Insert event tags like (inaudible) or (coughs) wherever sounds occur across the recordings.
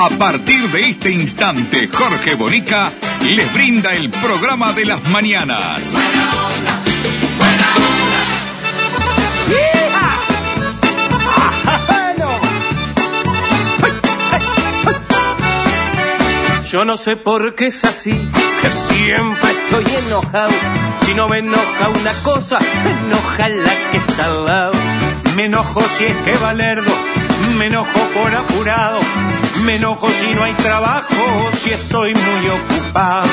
A partir de este instante, Jorge Bonica les brinda el programa de las mañanas. Yo no sé por qué es así, que siempre estoy enojado. Si no me enoja una cosa, me enoja la que está al lado. Me enojo si es que Valerdo, me enojo por apurado. Me enojo si no hay trabajo, si estoy muy ocupado.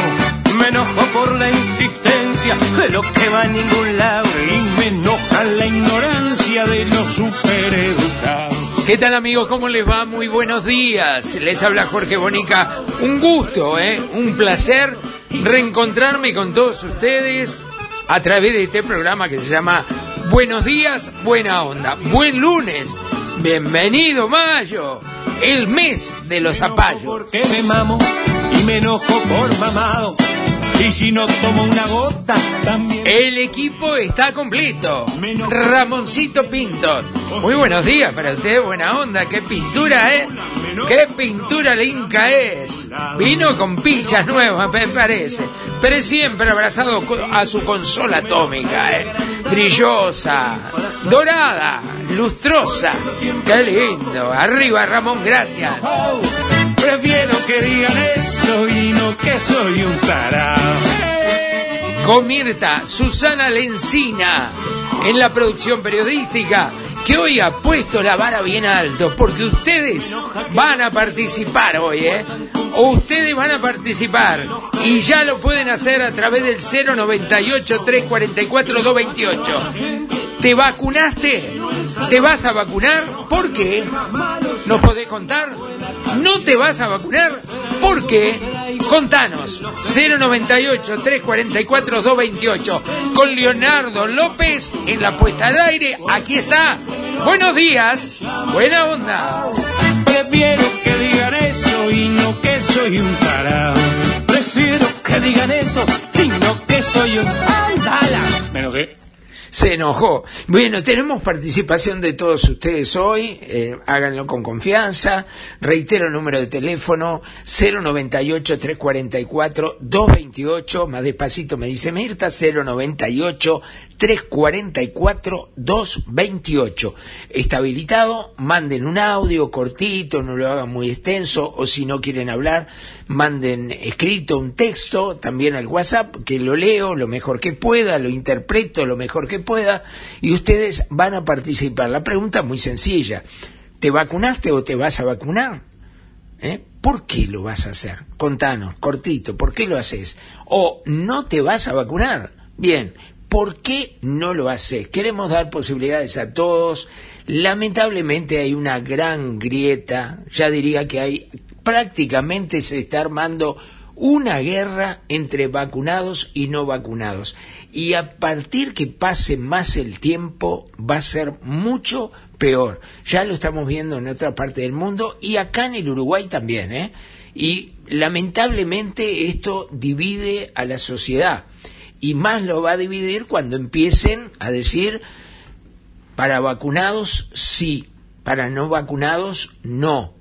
Me enojo por la insistencia de lo que va a ningún lado. Y me enoja la ignorancia de los supereducados. ¿Qué tal amigos? ¿Cómo les va? Muy buenos días. Les habla Jorge Bonica. Un gusto, ¿eh? Un placer reencontrarme con todos ustedes a través de este programa que se llama Buenos días, buena onda. Buen lunes. Bienvenido Mayo. El mes de los zapallos. Porque me mamo y me enojo por mamado. Y si no tomo una gota, también. El equipo está completo. Ramoncito Pinto. Muy buenos días para usted, buena onda. Qué pintura, ¿eh? Qué pintura linca es. Vino con pilchas nuevas, me parece. Pero siempre abrazado a su consola atómica, ¿eh? Brillosa, dorada, lustrosa. Qué lindo. Arriba, Ramón, gracias. Prefiero que digan eso y no que soy un tarado. Con Susana Lencina en la producción periodística que hoy ha puesto la vara bien alto porque ustedes van a participar hoy, ¿eh? O ustedes van a participar y ya lo pueden hacer a través del 098 344 228. ¿Te vacunaste? ¿Te vas a vacunar? ¿Por qué? ¿Nos podés contar? ¿No te vas a vacunar? ¿Por qué? Contanos. 098 344 228. Con Leonardo López en la puesta al aire. Aquí está. Buenos días. Buena onda. Prefiero que digan eso y no que soy un tarado. Prefiero que digan eso y no que soy un andala. Me enojé. Se enojó. Bueno, tenemos participación de todos ustedes hoy. eh, háganlo con confianza. Reitero el número de teléfono 098-344-228. Más despacito me dice Mirta. 098-344-228. Está habilitado. Manden un audio cortito, no lo hagan muy extenso. O si no quieren hablar, manden escrito un texto también al WhatsApp, que lo leo lo mejor que pueda, lo interpreto lo mejor que pueda, y ustedes van a participar. La pregunta es muy sencilla. ¿Te vacunaste o te vas a vacunar? ¿Eh? ¿Por qué lo vas a hacer? Contanos, cortito, ¿por qué lo haces? O no te vas a vacunar. Bien, ¿por qué no lo haces? Queremos dar posibilidades a todos. Lamentablemente hay una gran grieta, ya diría que hay prácticamente se está armando una guerra entre vacunados y no vacunados. Y a partir que pase más el tiempo va a ser mucho peor. Ya lo estamos viendo en otra parte del mundo y acá en el Uruguay también. ¿eh? Y lamentablemente esto divide a la sociedad. Y más lo va a dividir cuando empiecen a decir, para vacunados sí, para no vacunados no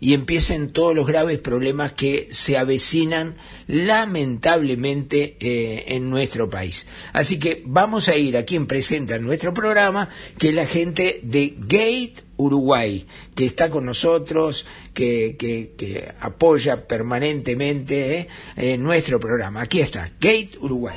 y empiecen todos los graves problemas que se avecinan lamentablemente eh, en nuestro país. Así que vamos a ir a quien presenta nuestro programa, que es la gente de Gate Uruguay, que está con nosotros, que, que, apoya permanentemente eh, eh, nuestro programa. Aquí está, Gate Uruguay.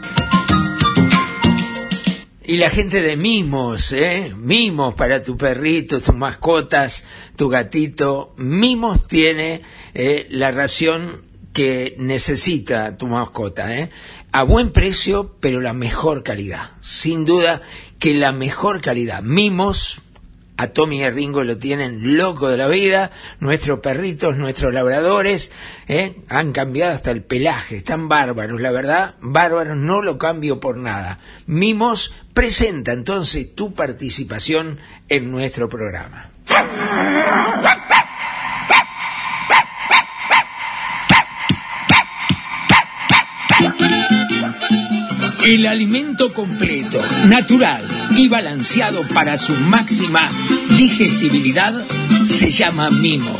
Y la gente de mimos, ¿eh? Mimos para tu perrito, tus mascotas, tu gatito. Mimos tiene eh, la ración que necesita tu mascota, ¿eh? A buen precio, pero la mejor calidad. Sin duda que la mejor calidad. Mimos, a Tommy y a Ringo lo tienen loco de la vida, nuestros perritos, nuestros labradores, ¿eh? han cambiado hasta el pelaje, están bárbaros, la verdad, bárbaros, no lo cambio por nada. Mimos presenta entonces tu participación en nuestro programa. El alimento completo, natural y balanceado para su máxima digestibilidad se llama mimos.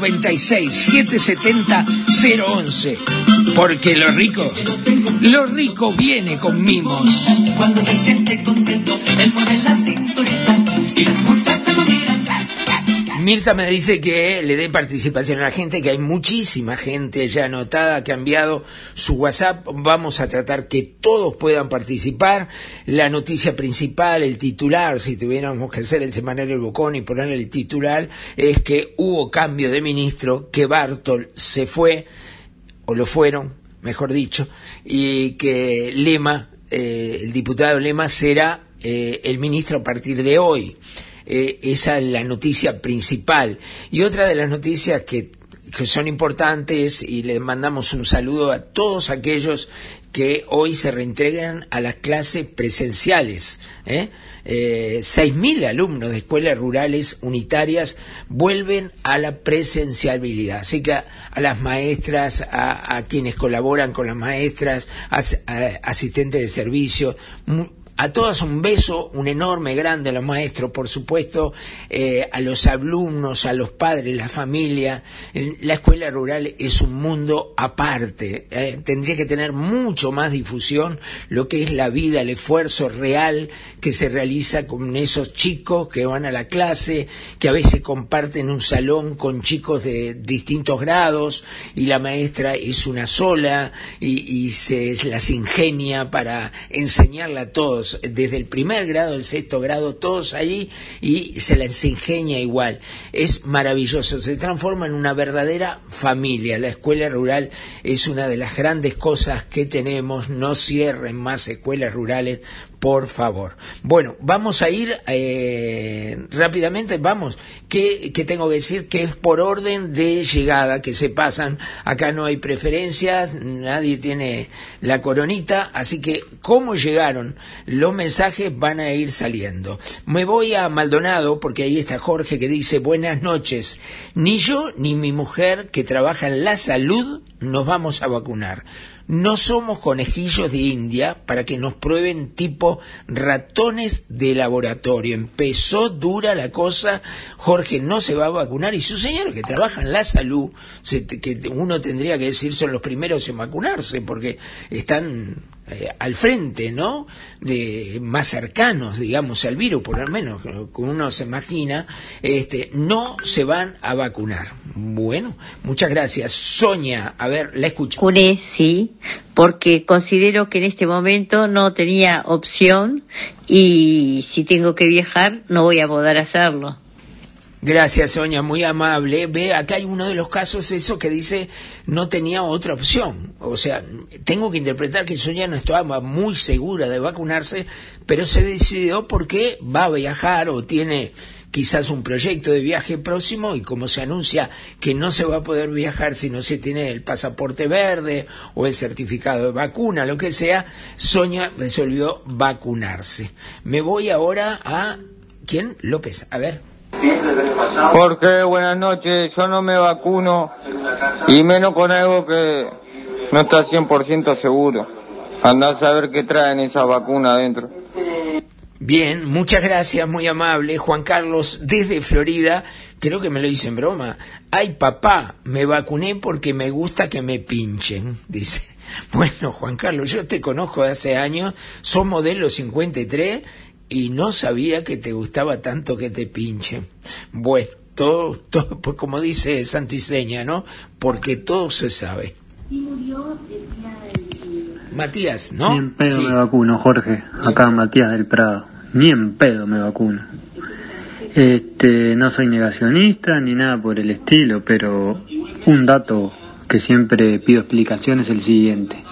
770 011. Porque lo rico, lo rico viene con mimos. Cuando se siente contento, él mueve la cinturita y las muchachas lo miran. Mirta me dice que le dé participación a la gente, que hay muchísima gente ya anotada, ha cambiado su WhatsApp. Vamos a tratar que todos puedan participar. La noticia principal, el titular, si tuviéramos que hacer el semanario El Bocón y poner el titular, es que hubo cambio de ministro, que Bartol se fue, o lo fueron, mejor dicho, y que Lema, eh, el diputado Lema, será eh, el ministro a partir de hoy. Eh, esa es la noticia principal. Y otra de las noticias que, que son importantes, y le mandamos un saludo a todos aquellos que hoy se reentregan a las clases presenciales. ¿eh? Eh, 6.000 alumnos de escuelas rurales unitarias vuelven a la presencialidad. Así que a, las maestras, a, quienes colaboran con las maestras, asistentes de servicio, a todas un beso, un enorme, grande a los maestros, por supuesto, eh, a los alumnos, a los padres, la familia. La escuela rural es un mundo aparte. Eh. Tendría que tener mucho más difusión lo que es la vida, el esfuerzo real que se realiza con esos chicos que van a la clase, que a veces comparten un salón con chicos de distintos grados y la maestra es una sola y, y se las ingenia para enseñarla a todos desde el primer grado, el sexto grado, todos allí y se les ingenia igual. Es maravilloso, se transforma en una verdadera familia. La escuela rural es una de las grandes cosas que tenemos. No cierren más escuelas rurales por favor. Bueno, vamos a ir eh, rápidamente, vamos. ¿Qué, ¿Qué, tengo que decir? Que es por orden de llegada que se pasan. Acá no hay preferencias, nadie tiene la coronita, así que cómo llegaron los mensajes van a ir saliendo. Me voy a Maldonado porque ahí está Jorge que dice buenas noches. Ni yo ni mi mujer que trabaja en la salud nos vamos a vacunar. No somos conejillos de India para que nos prueben tipo ratones de laboratorio. Empezó dura la cosa, Jorge no se va a vacunar y su señor que trabaja en la salud, que uno tendría que decir son los primeros en vacunarse porque están eh, al frente, ¿no? De más cercanos, digamos, al virus, por lo menos, como uno se imagina, este, no se van a vacunar. Bueno, muchas gracias. Sonia, a ver, la escucho. Vacuné, sí, porque considero que en este momento no tenía opción y si tengo que viajar no voy a poder hacerlo. Gracias, Sonia, muy amable. Ve, acá hay uno de los casos, eso que dice no tenía otra opción. O sea, tengo que interpretar que Sonia no estaba muy segura de vacunarse, pero se decidió porque va a viajar o tiene quizás un proyecto de viaje próximo y como se anuncia que no se va a poder viajar si no se tiene el pasaporte verde o el certificado de vacuna, lo que sea, Sonia resolvió vacunarse. Me voy ahora a... ¿Quién? López. A ver. Jorge, buenas noches. Yo no me vacuno y menos con algo que no está 100% seguro. Andá a saber qué traen esa vacuna adentro. Bien, muchas gracias, muy amable. Juan Carlos, desde Florida, creo que me lo hice en broma. Ay, papá, me vacuné porque me gusta que me pinchen, (laughs) dice. Bueno, Juan Carlos, yo te conozco de hace años, sos modelo 53 y no sabía que te gustaba tanto que te pinchen. Bueno, todo, todo pues como dice Santiseña, ¿no? Porque todo se sabe. Matías, ¿no? Ni en pedo Sí. me vacuno, Jorge. Acá Matías del Prado. Ni en pedo me vacuno. Este, no soy negacionista ni nada por el estilo, pero un dato que siempre pido explicación es el siguiente.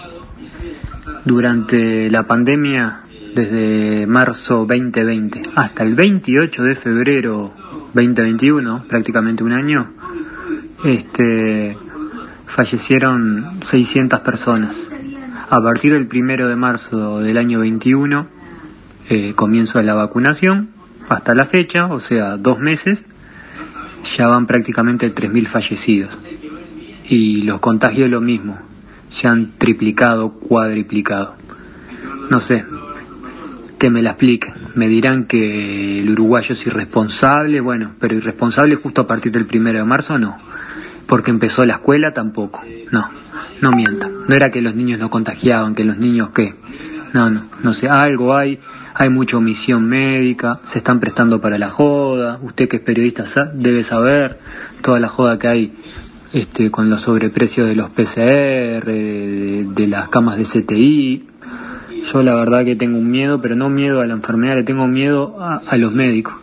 Durante la pandemia, desde marzo 2020 hasta el 28 de febrero 2021, prácticamente un año, este, fallecieron 600 personas. A partir del primero de marzo del año 21, eh, comienzo de la vacunación, hasta la fecha, o sea, dos meses, ya van prácticamente 3.000 fallecidos. Y los contagios lo mismo, se han triplicado, cuadriplicado. No sé, que me la expliquen. Me dirán que el uruguayo es irresponsable, bueno, pero irresponsable justo a partir del primero de marzo no, porque empezó la escuela tampoco, no, no mientan. No era que los niños no contagiaban, que los niños qué, no, no, no sé, algo hay, hay mucha omisión médica, se están prestando para la joda, usted que es periodista debe saber toda la joda que hay este, con los sobreprecios de los PCR, de, de las camas de CTI, yo la verdad que tengo un miedo, pero no miedo a la enfermedad, le tengo miedo a, los médicos.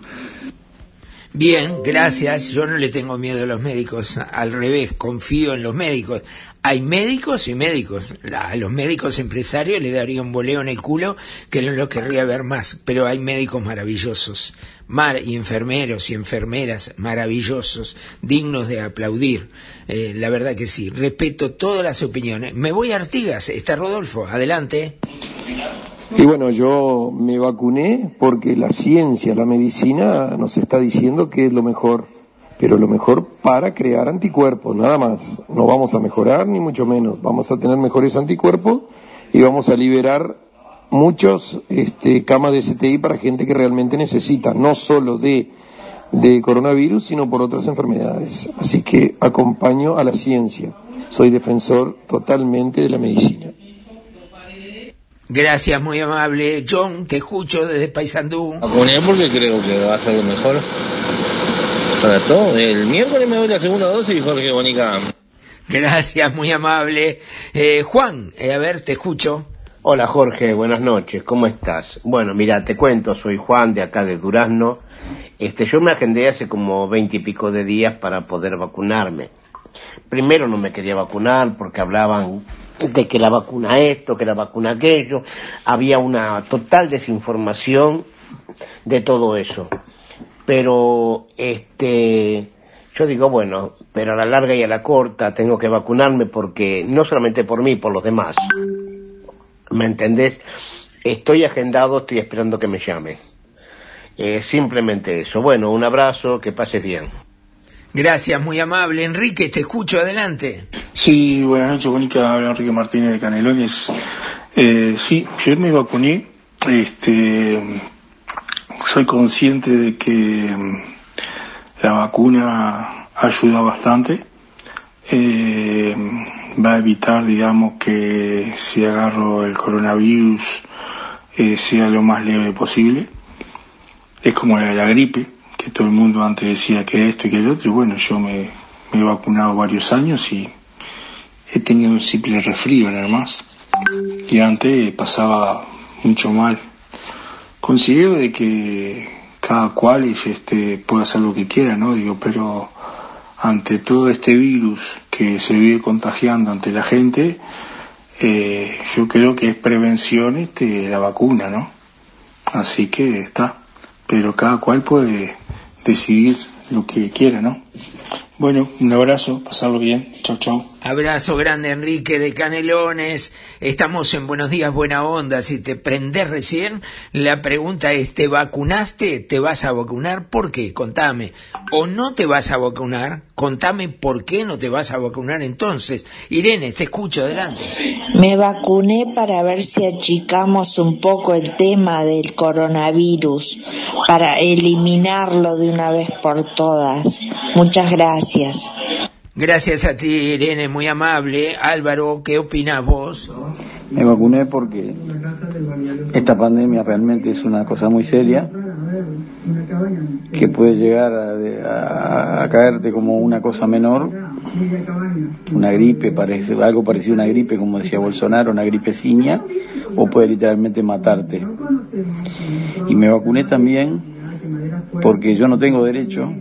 Bien, gracias. Yo no le tengo miedo a los médicos, al revés, confío en los médicos. Hay médicos y médicos. A los médicos empresarios le daría un boleo en el culo que no lo querría ver más, pero hay médicos maravillosos, mar y enfermeros y enfermeras maravillosos, dignos de aplaudir. Eh, la verdad que sí, respeto todas las opiniones. Me voy a Artigas, está Rodolfo, adelante. Y bueno, yo me vacuné porque la ciencia, la medicina nos está diciendo que es lo mejor, pero lo mejor para crear anticuerpos, nada más. No vamos a mejorar ni mucho menos, vamos a tener mejores anticuerpos y vamos a liberar muchos este, camas de CTI para gente que realmente necesita, no solo de, de coronavirus, sino por otras enfermedades. Así que acompaño a la ciencia, soy defensor totalmente de la medicina. Gracias, muy amable. John, te escucho desde Paysandú. Vacuné porque creo que va a ser lo mejor para todo. El miércoles me doy la segunda dosis, Jorge Bonica. Gracias, muy amable. Eh, Juan, eh, a ver, te escucho. Hola Jorge, buenas noches, ¿cómo estás? Bueno, mira, te cuento, soy Juan de acá de Durazno. Este, yo me agendé hace como veinte y pico de días para poder vacunarme. Primero no me quería vacunar porque hablaban de que la vacuna esto, que la vacuna aquello. Había una total desinformación de todo eso. Pero, este, yo digo, bueno, pero a la larga y a la corta tengo que vacunarme porque, no solamente por mí, por los demás. ¿Me entendés? Estoy agendado, estoy esperando que me llame. Eh, simplemente eso. Bueno, un abrazo, que pases bien. Gracias, muy amable. Enrique, te escucho, adelante. Sí, buenas noches, Mónica. Habla Enrique Martínez de Canelones. Eh, sí, yo me vacuné. Este, soy consciente de que mm, la vacuna ayuda bastante. Eh, va a evitar, digamos, que si agarro el coronavirus eh, sea lo más leve posible. Es como la, la gripe, que todo el mundo antes decía que esto y que el otro. Y bueno, yo me, me he vacunado varios años y he tenido un simple resfrío nada más. Y antes pasaba mucho mal. Considero de que cada cual es, este, puede hacer lo que quiera, ¿no? Digo, pero ante todo este virus que se vive contagiando ante la gente, eh, yo creo que es prevención este, la vacuna, ¿no? Así que está. Pero cada cual puede decidir lo que quiera, ¿no? Bueno, un abrazo, pasarlo bien. Chau, chau. Abrazo grande, Enrique de Canelones. Estamos en Buenos Días, Buena Onda. Si te prendés recién, la pregunta es, ¿te vacunaste? ¿Te vas a vacunar? ¿Por qué? Contame. ¿O no te vas a vacunar? Contame por qué no te vas a vacunar entonces. Irene, te escucho, adelante. Me vacuné para ver si achicamos un poco el tema del coronavirus, para eliminarlo de una vez por todas. Muchas gracias. Gracias a ti, Irene, muy amable. Álvaro, ¿qué opinas vos? Me vacuné porque esta pandemia realmente es una cosa muy seria que puede llegar a, caerte como una cosa menor, una gripe, parece, algo parecido a una gripe, como decía Bolsonaro, una gripe ciña, o puede literalmente matarte. Y me vacuné también porque yo no tengo derecho,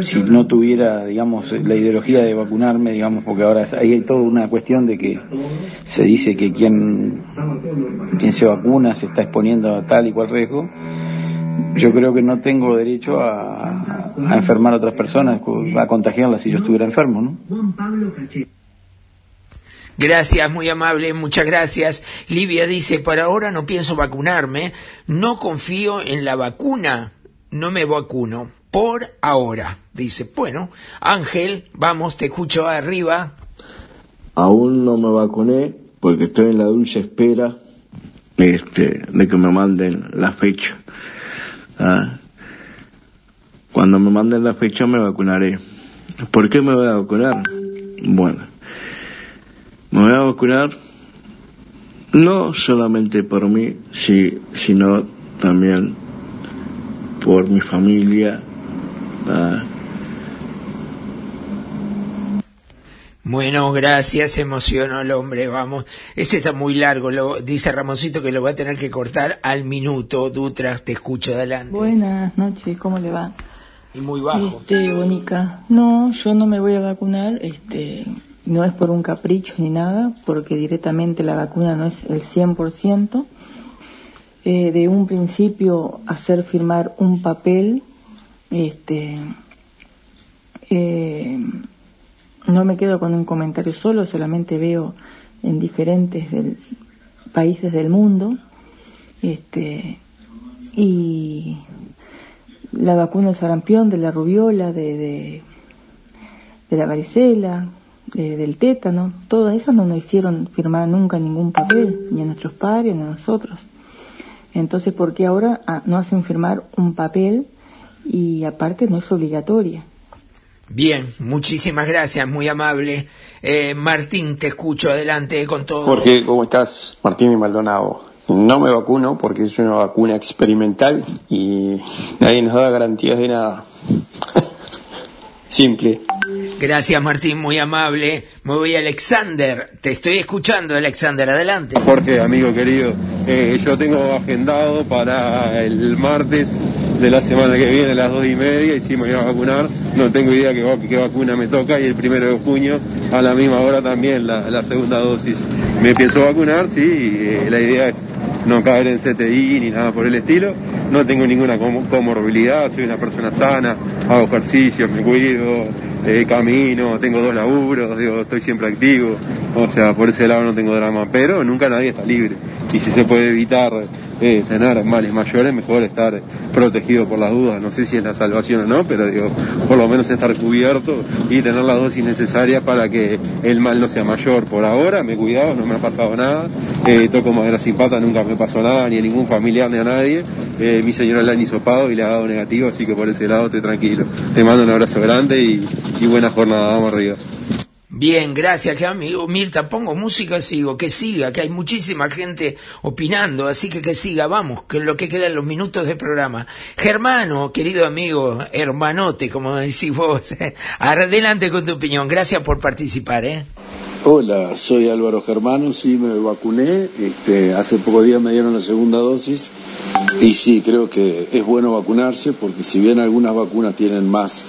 si no tuviera, digamos, la ideología de vacunarme, digamos, porque ahora hay toda una cuestión de que se dice que quien, quien se vacuna se está exponiendo a tal y cual riesgo, yo creo que no tengo derecho a, a enfermar a otras personas, a contagiarlas si yo estuviera enfermo, ¿no? Gracias, muy amable, muchas gracias. Livia dice, por ahora no pienso vacunarme, no confío en la vacuna, no me vacuno, por ahora. Dice, bueno, Ángel, vamos, te escucho arriba. Aún no me vacuné porque estoy en la dulce espera este, de que me manden la fecha. ¿Ah? Cuando me manden la fecha me vacunaré. ¿Por qué me voy a vacunar? Bueno, me voy a vacunar no solamente por mí, sí, sino también por mi familia. ¿ah? Bueno, gracias, emocionó el hombre, vamos. Este está muy largo, lo, dice Ramoncito que lo va a tener que cortar al minuto. Dutras, te escucho adelante. Buenas noches, ¿cómo le va? Y muy bajo. Este, Bonica, no, yo no me voy a vacunar, este, no es por un capricho ni nada, porque directamente la vacuna no es el 100%. Eh, de un principio hacer firmar un papel, este, eh, no me quedo con un comentario solo, solamente veo en diferentes del, países del mundo, este, y la vacuna del sarampión, de la rubiola, de, de, de la varicela, de, del tétano, todas esas no nos hicieron firmar nunca ningún papel, ni a nuestros padres, ni a nosotros. Entonces, ¿por qué ahora ah, no hacen firmar un papel y aparte no es obligatoria? Bien, muchísimas gracias, muy amable. Eh, Martín, te escucho adelante con todo. Jorge, ¿cómo estás? Martín y Maldonado. No me vacuno porque es una vacuna experimental y nadie nos da garantías de nada. (laughs) Simple. Gracias Martín, muy amable. Me voy Alexander. Te estoy escuchando, Alexander, adelante. Jorge, amigo querido, eh, yo tengo agendado para el martes de la semana que viene a las dos y media y si me voy a vacunar. No tengo idea qué, qué vacuna me toca y el primero de junio a la misma hora también la, segunda dosis. Me pienso vacunar, sí, eh, la idea es no caer en CTI ni nada por el estilo. No tengo ninguna com comorbilidad, soy una persona sana, hago ejercicio, me cuido, eh, camino, tengo dos laburos, digo, estoy siempre activo. O sea, por ese lado no tengo drama, pero nunca nadie está libre. Y si se puede evitar eh, tener males mayores, mejor estar protegido por las dudas. No sé si es la salvación o no, pero digo, por lo menos estar cubierto y tener las dosis necesarias para que el mal no sea mayor. Por ahora me he cuidado, no me ha pasado nada. Eh, toco madera sin pata, nunca me pasó nada, ni a ningún familiar ni a nadie. Eh, mi señora le han hisopado y le ha dado negativo, así que por ese lado estoy tranquilo. Te mando un abrazo grande y, y buena jornada, vamos arriba. Bien, gracias, que amigo Mirta, pongo música, sigo, que siga, que hay muchísima gente opinando, así que que siga, vamos, que lo que quedan los minutos de programa. Germano, querido amigo, hermanote, como decís vos, (laughs) adelante con tu opinión, gracias por participar, ¿eh? Hola, soy Álvaro Germano, sí me vacuné, este, hace pocos días me dieron la segunda dosis y sí, creo que es bueno vacunarse porque si bien algunas vacunas tienen más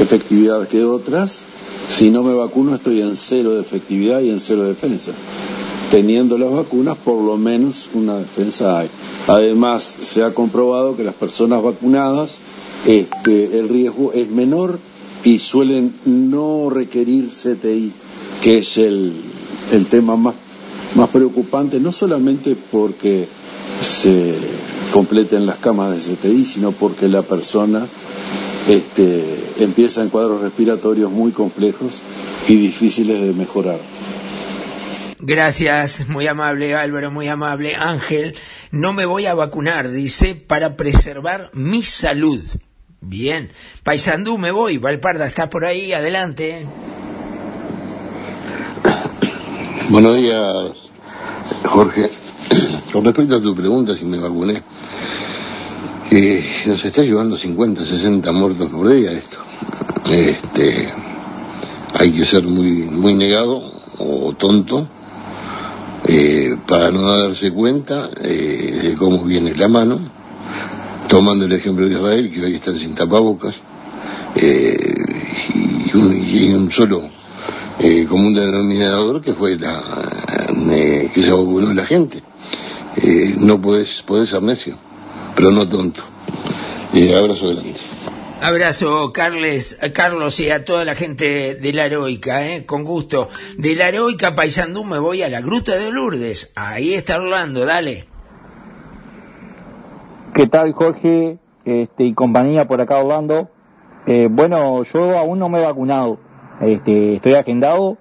efectividad que otras, si no me vacuno estoy en cero de efectividad y en cero de defensa. Teniendo las vacunas, por lo menos una defensa hay. Además, se ha comprobado que las personas vacunadas, este, el riesgo es menor y suelen no requerir CTI, que es el, el tema más, más preocupante, no solamente porque se completen las camas de CTI, sino porque la persona este, empieza en cuadros respiratorios muy complejos y difíciles de mejorar. Gracias, muy amable Álvaro, muy amable Ángel. No me voy a vacunar, dice, para preservar mi salud. Bien. Paisandú, me voy. Valparda, ¿estás por ahí? Adelante. (coughs) Buenos días, Jorge. Con respecto a tu pregunta si me vacuné, eh, nos está llevando 50, 60 muertos por día esto. Este, hay que ser muy, muy negado o tonto eh, para no darse cuenta eh, de cómo viene la mano, tomando el ejemplo de Israel, que hoy están sin tapabocas, eh, y, un, un solo común denominador que fue la que se vacunó la gente. No puedes ser necio, pero no tonto. Eh, abrazo grande. Abrazo, Carles, a Carlos y a toda la gente de la Heroica, ¿eh? con gusto. De la Heroica Paisandú me voy a la Gruta de Lourdes. Ahí está Orlando, dale. ¿Qué tal, Jorge? Este, y compañía por acá, Orlando. Eh, bueno, yo aún no me he vacunado. Este, estoy agendado,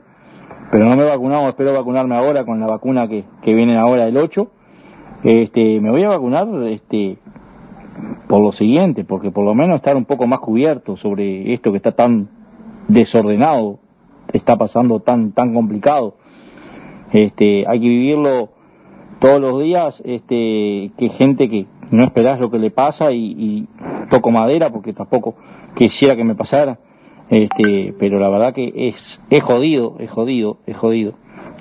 pero no me he vacunado. Espero vacunarme ahora con la vacuna que, que viene ahora el 8. Este, me voy a vacunar, este, por lo siguiente, porque por lo menos estar un poco más cubierto sobre esto que está tan desordenado, está pasando tan, tan complicado. Este, hay que vivirlo todos los días, este, que gente que no esperás lo que le pasa y, y toco madera porque tampoco quisiera que me pasara, este, pero la verdad que es, es jodido, es jodido, es jodido.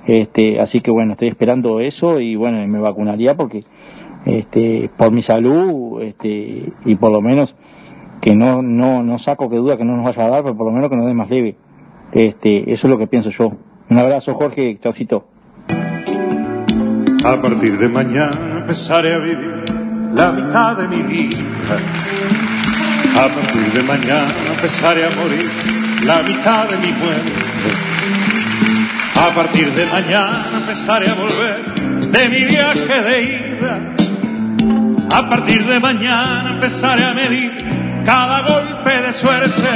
Este, así que bueno, estoy esperando eso y bueno, me vacunaría porque este, por mi salud este, y por lo menos que no, no, no saco que duda que no nos vaya a dar, pero por lo menos que nos dé más leve. Este, eso es lo que pienso yo. Un abrazo, Jorge, chaucito. A partir de mañana empezaré a vivir la mitad de mi vida. A partir de mañana empezaré a morir la mitad de mi muerte. A partir de mañana empezaré a volver de mi viaje de ida. A partir de mañana empezaré a medir cada golpe de suerte.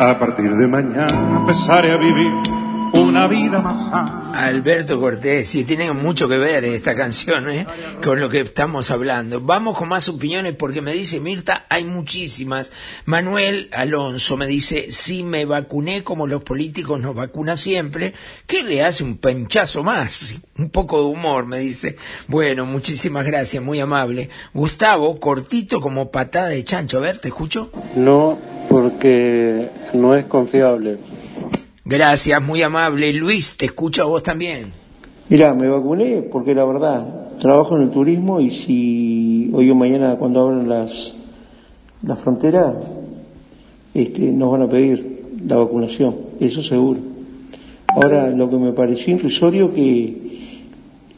A partir de mañana empezaré a vivir una vida más sana. Alberto Cortés, sí, tiene mucho que ver esta canción ¿eh? con lo que estamos hablando. Vamos con más opiniones porque me dice Mirta, hay muchísimas. Manuel Alonso me dice, si me vacuné como los políticos nos vacunan siempre, ¿qué le hace un penchazo más? Un poco de humor, me dice. Bueno, muchísimas gracias, muy amable. Gustavo, cortito como patada de chancho. A ver, ¿te escucho? No, porque no es confiable. Gracias, muy amable. Luis, te escucho a vos también. Mira, me vacuné porque la verdad, trabajo en el turismo y si hoy o mañana cuando abran las, las fronteras, este, nos van a pedir la vacunación, eso seguro. Ahora, lo que me pareció influsorio que,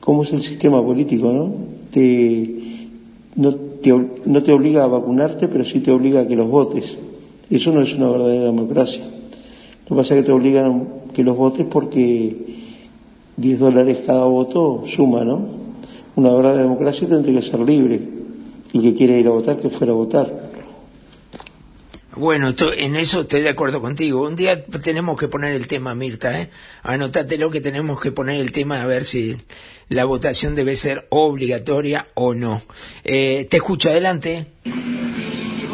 cómo es el sistema político, ¿no? Te, no, te, no te obliga a vacunarte, pero sí te obliga a que los votes. Eso no es una verdadera democracia. Lo que pasa es que te obligan a que los votes porque 10 dólares cada voto suma, ¿no? Una verdadera democracia tendría que ser libre. Y que quiere ir a votar, que fuera a votar. Bueno, en eso estoy de acuerdo contigo. Un día tenemos que poner el tema, Mirta, ¿eh? Anótatelo que tenemos que poner el tema a ver si la votación debe ser obligatoria o no. Eh, te escucho, adelante.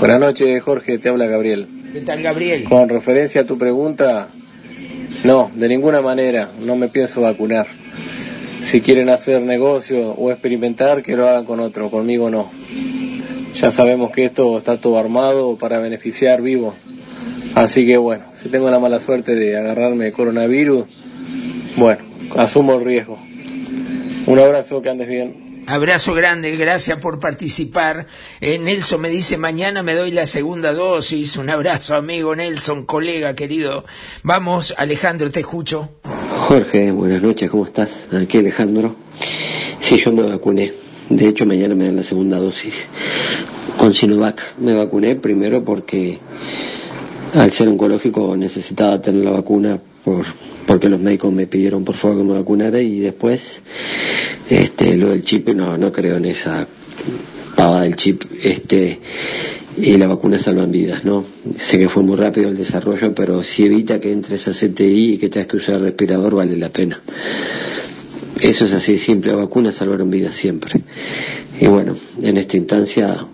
Buenas noches, Jorge, te habla Gabriel. ¿Qué tal, Gabriel? Con referencia a tu pregunta, no, de ninguna manera, no me pienso vacunar. Si quieren hacer negocio o experimentar, que lo hagan con otro, conmigo no. Ya sabemos que esto está todo armado para beneficiar vivos. Así que bueno, si tengo la mala suerte de agarrarme de coronavirus, bueno, asumo el riesgo. Un abrazo, que andes bien. Abrazo grande, gracias por participar. Eh, Nelson me dice, mañana me doy la segunda dosis. Un abrazo, amigo Nelson, colega querido. Vamos, Alejandro, te escucho. Jorge, buenas noches, ¿cómo estás? Aquí Alejandro. Sí, yo me vacuné. De hecho, mañana me dan la segunda dosis con Sinovac. Me vacuné primero porque al ser oncológico necesitaba tener la vacuna por, porque los médicos me pidieron por favor que me vacunara y después este lo del chip no no creo en esa pava del chip este y la vacuna salvan vidas, ¿no? Sé que fue muy rápido el desarrollo, pero si evita que entres a CTI y que tengas que usar el respirador, vale la pena. Eso es así simple, la vacuna salvaron vidas siempre. Y bueno, en esta instancia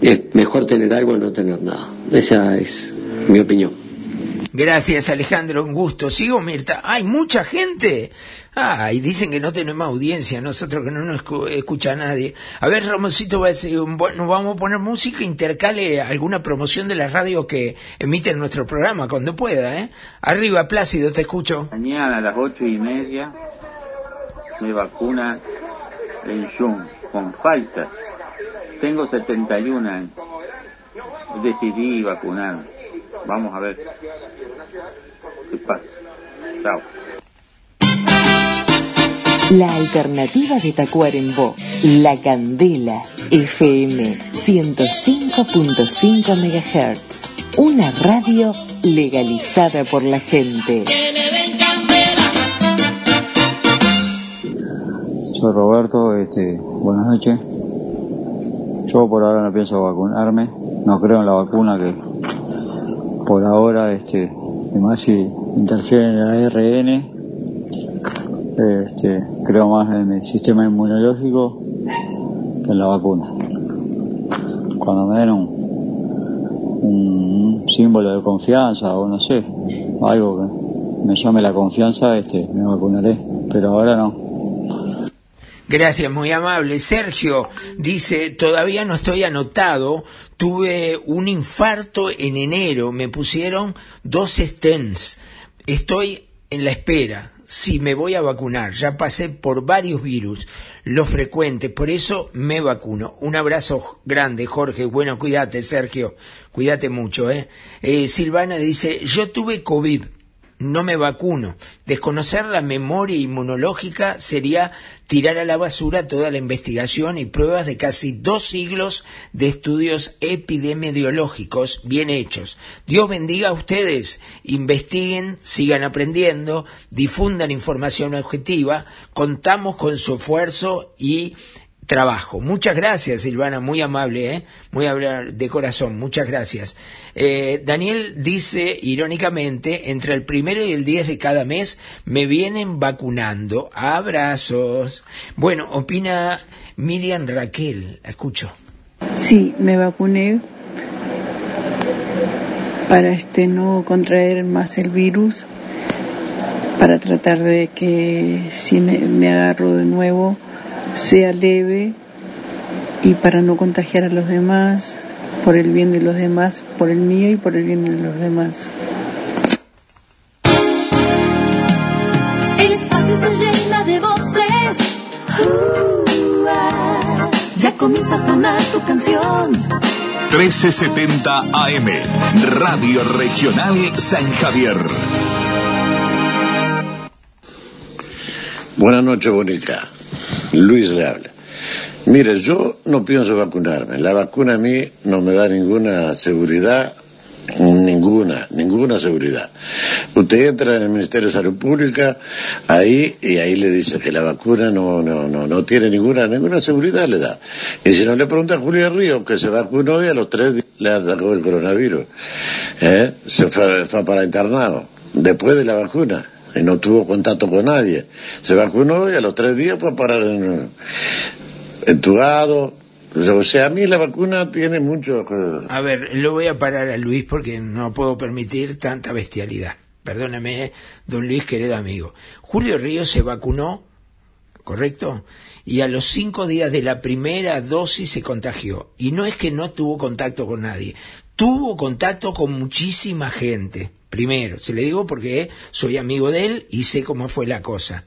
es mejor tener algo que no tener nada. Esa es mi opinión. Gracias Alejandro, un gusto. Sigo Mirta. Hay mucha gente. Ah, y dicen que no tenemos audiencia, nosotros que no nos escucha nadie. A ver, Ramoncito, va a decir, bueno, vamos a poner música, intercale alguna promoción de la radio que emite nuestro programa, cuando pueda, ¿eh? Arriba, Plácido, te escucho. Mañana a las ocho y media me vacuna en Jun con Pfizer. Tengo 71 años. Decidí vacunar. Vamos a ver qué pasa. Chao. La alternativa de Tacuarembó, La Candela, FM 105.5 MHz. Una radio legalizada por la gente. Soy Roberto, este, buenas noches. Yo por ahora no pienso vacunarme, no creo en la vacuna que por ahora, este, además si interfiere en el ARN, este, creo más en el sistema inmunológico que en la vacuna. Cuando me den un, un símbolo de confianza o no sé, algo que me llame la confianza, este, me vacunaré, pero ahora no. Gracias, muy amable. Sergio dice, todavía no estoy anotado, tuve un infarto en enero, me pusieron dos stents, estoy en la espera, si me voy a vacunar, ya pasé por varios virus, los frecuentes, por eso me vacuno. Un abrazo grande, Jorge, bueno, cuídate, Sergio, cuídate mucho, ¿eh? eh Silvana dice, yo tuve COVID, no me vacuno. Desconocer la memoria inmunológica sería tirar a la basura toda la investigación y pruebas de casi dos siglos de estudios epidemiológicos bien hechos. Dios bendiga a ustedes, investiguen, sigan aprendiendo, difundan información objetiva, contamos con su esfuerzo y trabajo. Muchas gracias, Silvana, muy amable, ¿eh? muy amable de corazón, muchas gracias. Eh, Daniel dice irónicamente, entre el primero y el 10 de cada mes me vienen vacunando. Abrazos. Bueno, opina Miriam Raquel, escucho. Sí, me vacuné para este no contraer más el virus, para tratar de que si me agarro de nuevo, sea leve y para no contagiar a los demás, por el bien de los demás, por el mío y por el bien de los demás. El espacio se llena de voces. Uh, ah. ya comienza a sonar tu canción. 1370 AM, Radio Regional San Javier. Buenas noches, Bonica. Luis le. Mire, yo no pienso vacunarme. La vacuna a mí no me da ninguna seguridad, ninguna, ninguna seguridad. Usted entra en el Ministerio de Salud Pública, ahí, y ahí le dice que la vacuna no, no, no, no tiene ninguna, ninguna seguridad le da. Y si no le pregunta a Julia Ríos, que se vacunó y a los tres días le atacó el coronavirus, ¿eh? se fue, fue para internado, después de la vacuna y no tuvo contacto con nadie. Se vacunó y a los tres días fue a parar en, entubado. O sea, a mí la vacuna tiene mucho... A ver, lo voy a parar a Luis porque no puedo permitir tanta bestialidad. Perdóname, don Luis, querido amigo. Julio Ríos se vacunó, ¿correcto? Y a los cinco días de la primera dosis se contagió. Y no es que no tuvo contacto con nadie, tuvo contacto con muchísima gente. Primero, se le digo porque soy amigo de él y sé cómo fue la cosa.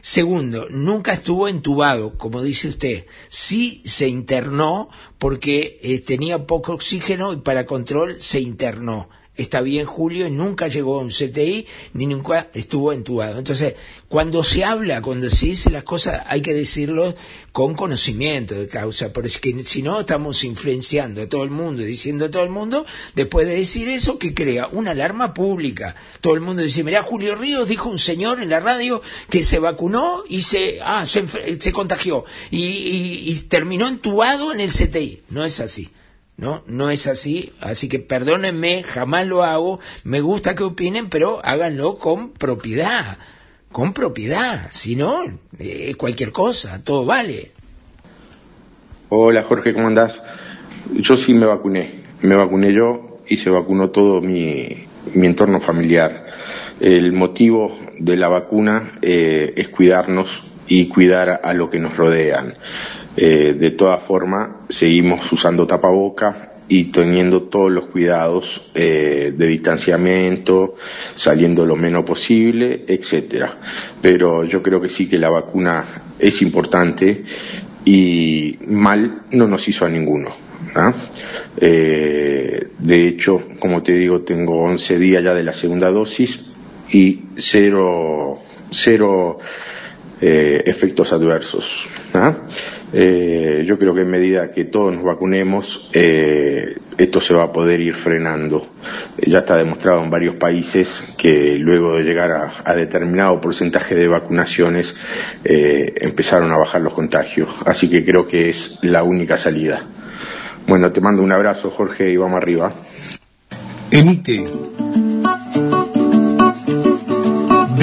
Segundo, nunca estuvo entubado, como dice usted. Sí se internó porque eh, tenía poco oxígeno y para control se internó está bien Julio, nunca llegó a un CTI, ni nunca estuvo entubado. Entonces, cuando se habla, cuando se dice las cosas, hay que decirlo con conocimiento de causa, porque si no estamos influenciando a todo el mundo, diciendo a todo el mundo, después de decir eso, que crea una alarma pública. Todo el mundo dice, mira, Julio Ríos dijo un señor en la radio que se vacunó y se, ah, se, contagió y, y terminó entubado en el CTI. No es así. ¿No? No es así, así que perdónenme, jamás lo hago, me gusta que opinen, pero háganlo con propiedad, con propiedad, si no, eh, cualquier cosa, todo vale. Hola Jorge, ¿cómo andás? Yo sí me vacuné, me vacuné yo y se vacunó todo mi, entorno familiar. El motivo de la vacuna eh, es cuidarnos y cuidar a lo que nos rodean. Eh, de todas formas, seguimos usando tapaboca y teniendo todos los cuidados eh, de distanciamiento, saliendo lo menos posible, etcétera. Pero yo creo que sí que la vacuna es importante y mal no nos hizo a ninguno. ¿ah? Eh, de hecho, como te digo, tengo 11 días ya de la segunda dosis y cero, cero eh, efectos adversos. ¿ah? Eh, yo creo que en medida que todos nos vacunemos, eh, esto se va a poder ir frenando. Eh, ya está demostrado en varios países que luego de llegar a, determinado porcentaje de vacunaciones eh, empezaron a bajar los contagios. Así que creo que es la única salida. Bueno, te mando un abrazo, Jorge, y vamos arriba. Emite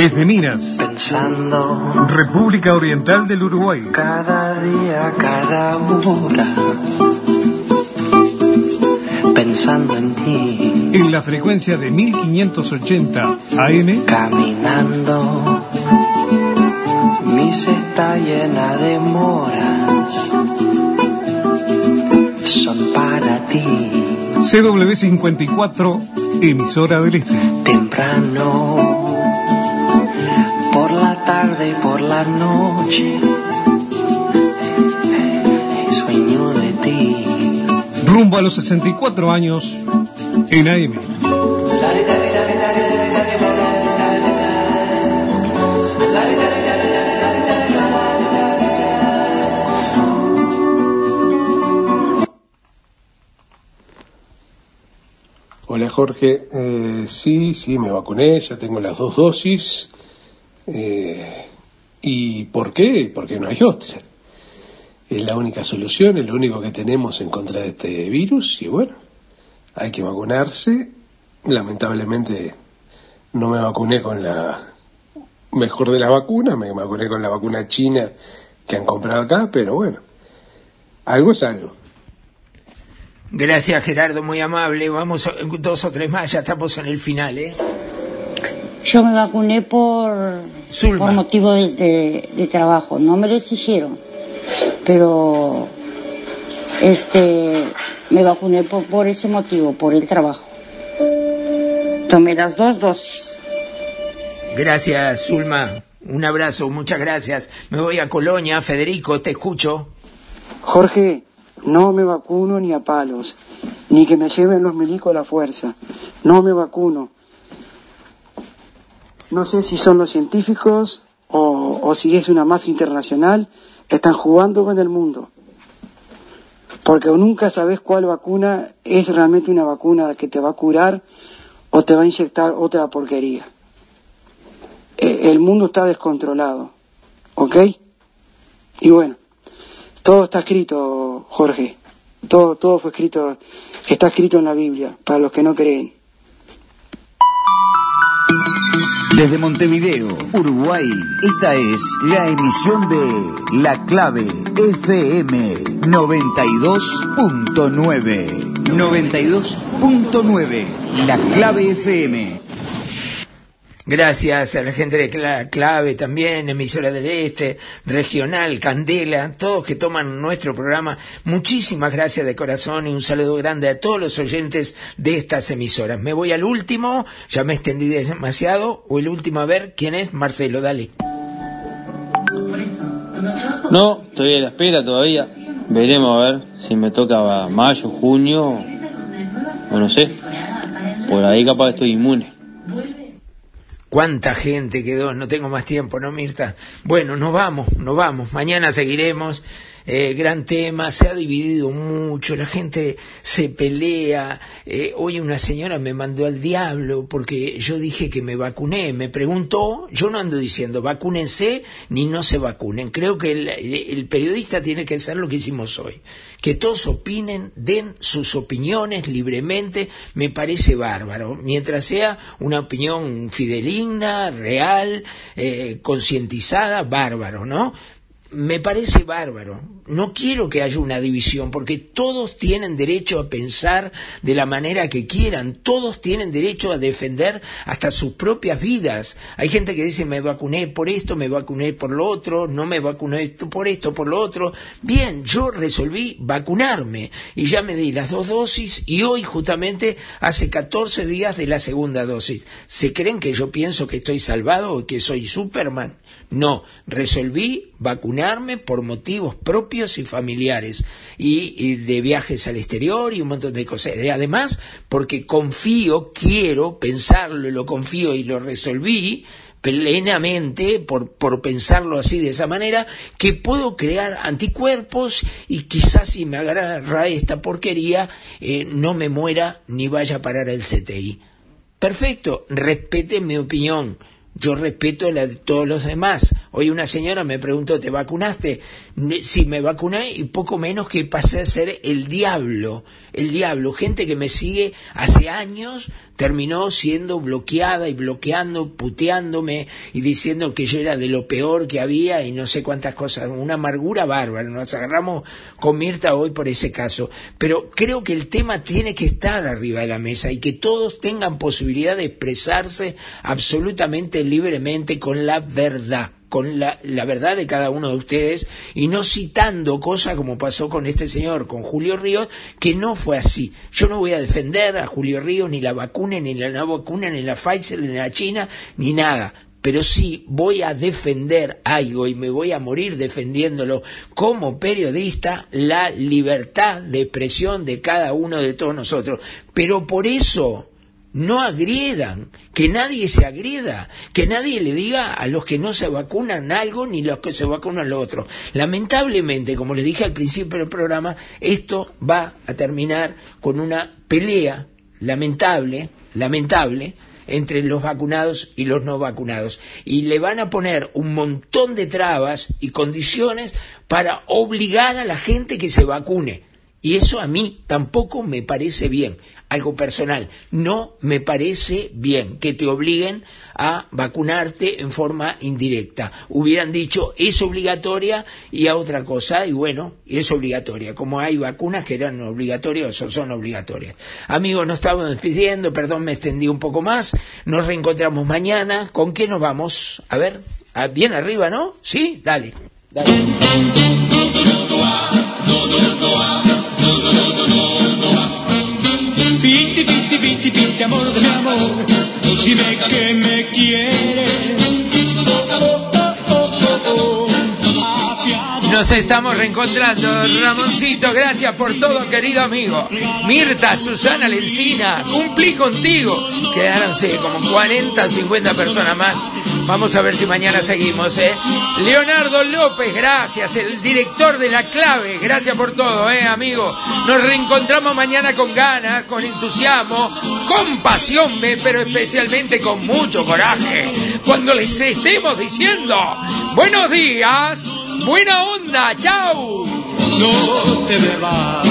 desde Minas, Pensando República Oriental del Uruguay, cada día, cada hora. Pensando en ti. en la frecuencia de 1580 AM, Caminando. Mi cesta llena de moras. Son para ti. CW54, emisora del Este. Temprano. La noche. Sueño de ti. Rumbo a los 64 años en AM. Hola Jorge, Eh, sí, sí, me vacuné, ya tengo las dos dosis. Eh, ¿Y por qué? Porque no hay otra. Es la única solución, es lo único que tenemos en contra de este virus y bueno, hay que vacunarse. Lamentablemente no me vacuné con la mejor de la vacuna, me vacuné con la vacuna china que han comprado acá, pero bueno, algo es algo. Gracias Gerardo, muy amable. Vamos dos o tres más, ya estamos en el final, ¿eh? Yo me vacuné por, Zulma. por motivo de, de- de trabajo. No me lo exigieron, pero este me vacuné por, por ese motivo, por el trabajo. Tomé las dos dosis. Gracias, Zulma. Un abrazo, muchas gracias. Me voy a Colonia. Federico, te escucho. Jorge, no me vacuno ni a palos, ni que me lleven los milicos a la fuerza. No me vacuno. No sé si son los científicos o, si es una mafia internacional, están jugando con el mundo. Porque nunca sabes cuál vacuna es realmente una vacuna que te va a curar o te va a inyectar otra porquería. Eh, El mundo está descontrolado, ¿ok? Y bueno, todo está escrito, Jorge. Todo, todo fue escrito, está escrito en la Biblia, para los que no creen. Desde Montevideo, Uruguay, esta es la emisión de La Clave FM 92.9. 92.9, La Clave FM. Gracias a la gente de Cla- Clave también, emisora del Este, Regional, Candela, todos que toman nuestro programa. Muchísimas gracias de corazón y un saludo grande a todos los oyentes de estas emisoras. Me voy al último, ya me extendí demasiado, o el último a ver quién es, Marcelo, dale. No, estoy a la espera todavía. Veremos a ver si me toca mayo, junio, o no sé. Por ahí capaz estoy inmune. Cuánta gente quedó, no tengo más tiempo, ¿no, Mirta? Bueno, nos vamos, nos vamos. Mañana seguiremos eh, gran tema, se ha dividido mucho, la gente se pelea. Eh, hoy una señora me mandó al diablo porque yo dije que me vacuné, me preguntó, yo no ando diciendo vacúnense ni no se vacunen, creo que el, periodista tiene que hacer lo que hicimos hoy, que todos opinen, den sus opiniones libremente, me parece bárbaro, mientras sea una opinión fideligna, real, eh, concientizada, bárbaro, ¿no? Me parece bárbaro. No quiero que haya una división, porque todos tienen derecho a pensar de la manera que quieran, todos tienen derecho a defender hasta sus propias vidas. Hay gente que dice me vacuné por esto, me vacuné por lo otro, no me vacuné por esto, por lo otro. Bien, yo resolví vacunarme y ya me di las dos dosis y hoy justamente hace 14 días de la segunda dosis. ¿Se creen que yo pienso que estoy salvado o que soy Superman? No, resolví vacunarme por motivos propios y familiares y, y, de viajes al exterior y un montón de cosas. Y además, porque confío, quiero pensarlo, lo confío y lo resolví plenamente por, por pensarlo así de esa manera, que puedo crear anticuerpos y quizás si me agarra esta porquería eh, no me muera ni vaya a parar el CTI. Perfecto, respete mi opinión yo respeto la de todos los demás. Hoy una señora me preguntó, ¿te vacunaste? Sí, me vacuné y poco menos que pasé a ser el diablo, el diablo. Gente que me sigue hace años terminó siendo bloqueada y bloqueando, puteándome y diciendo que yo era de lo peor que había y no sé cuántas cosas. Una amargura bárbara. Nos agarramos con Mirta hoy por ese caso. Pero creo que el tema tiene que estar arriba de la mesa y que todos tengan posibilidad de expresarse absolutamente libremente con la verdad con la, la, verdad de cada uno de ustedes y no citando cosas como pasó con este señor, con Julio Ríos, que no fue así. Yo no voy a defender a Julio Ríos, ni la vacuna, ni la no vacuna, ni la Pfizer, ni la China, ni nada. Pero sí voy a defender algo y me voy a morir defendiéndolo como periodista, la libertad de expresión de cada uno de todos nosotros. Pero por eso no agriedan, que nadie se agreda, que nadie le diga a los que no se vacunan algo ni los que se vacunan lo otro. Lamentablemente, como les dije al principio del programa, esto va a terminar con una pelea lamentable, lamentable, entre los vacunados y los no vacunados. Y le van a poner un montón de trabas y condiciones para obligar a la gente que se vacune. Y eso a mí tampoco me parece bien algo personal. No me parece bien que te obliguen a vacunarte en forma indirecta. Hubieran dicho es obligatoria y a otra cosa, y bueno, es obligatoria. Como hay vacunas que eran obligatorias o son obligatorias. Amigos, nos estamos despidiendo, perdón, me extendí un poco más. Nos reencontramos mañana. ¿Con qué nos vamos? A ver, bien arriba, ¿no? Sí, dale. dale. Que me quieres. Nos estamos reencontrando, Ramoncito, gracias por todo, querido amigo. Mirta, Susana Lencina, cumplí contigo. Quedaron, sí, como 40 o 50 personas más. Vamos a ver si mañana seguimos, ¿eh? Leonardo López, gracias, el director de La Clave, gracias por todo, ¿eh, amigo? Nos reencontramos mañana con ganas, con entusiasmo, con pasión, pero especialmente con mucho coraje, cuando les estemos diciendo, buenos días, buena onda, chao. No te. Buenos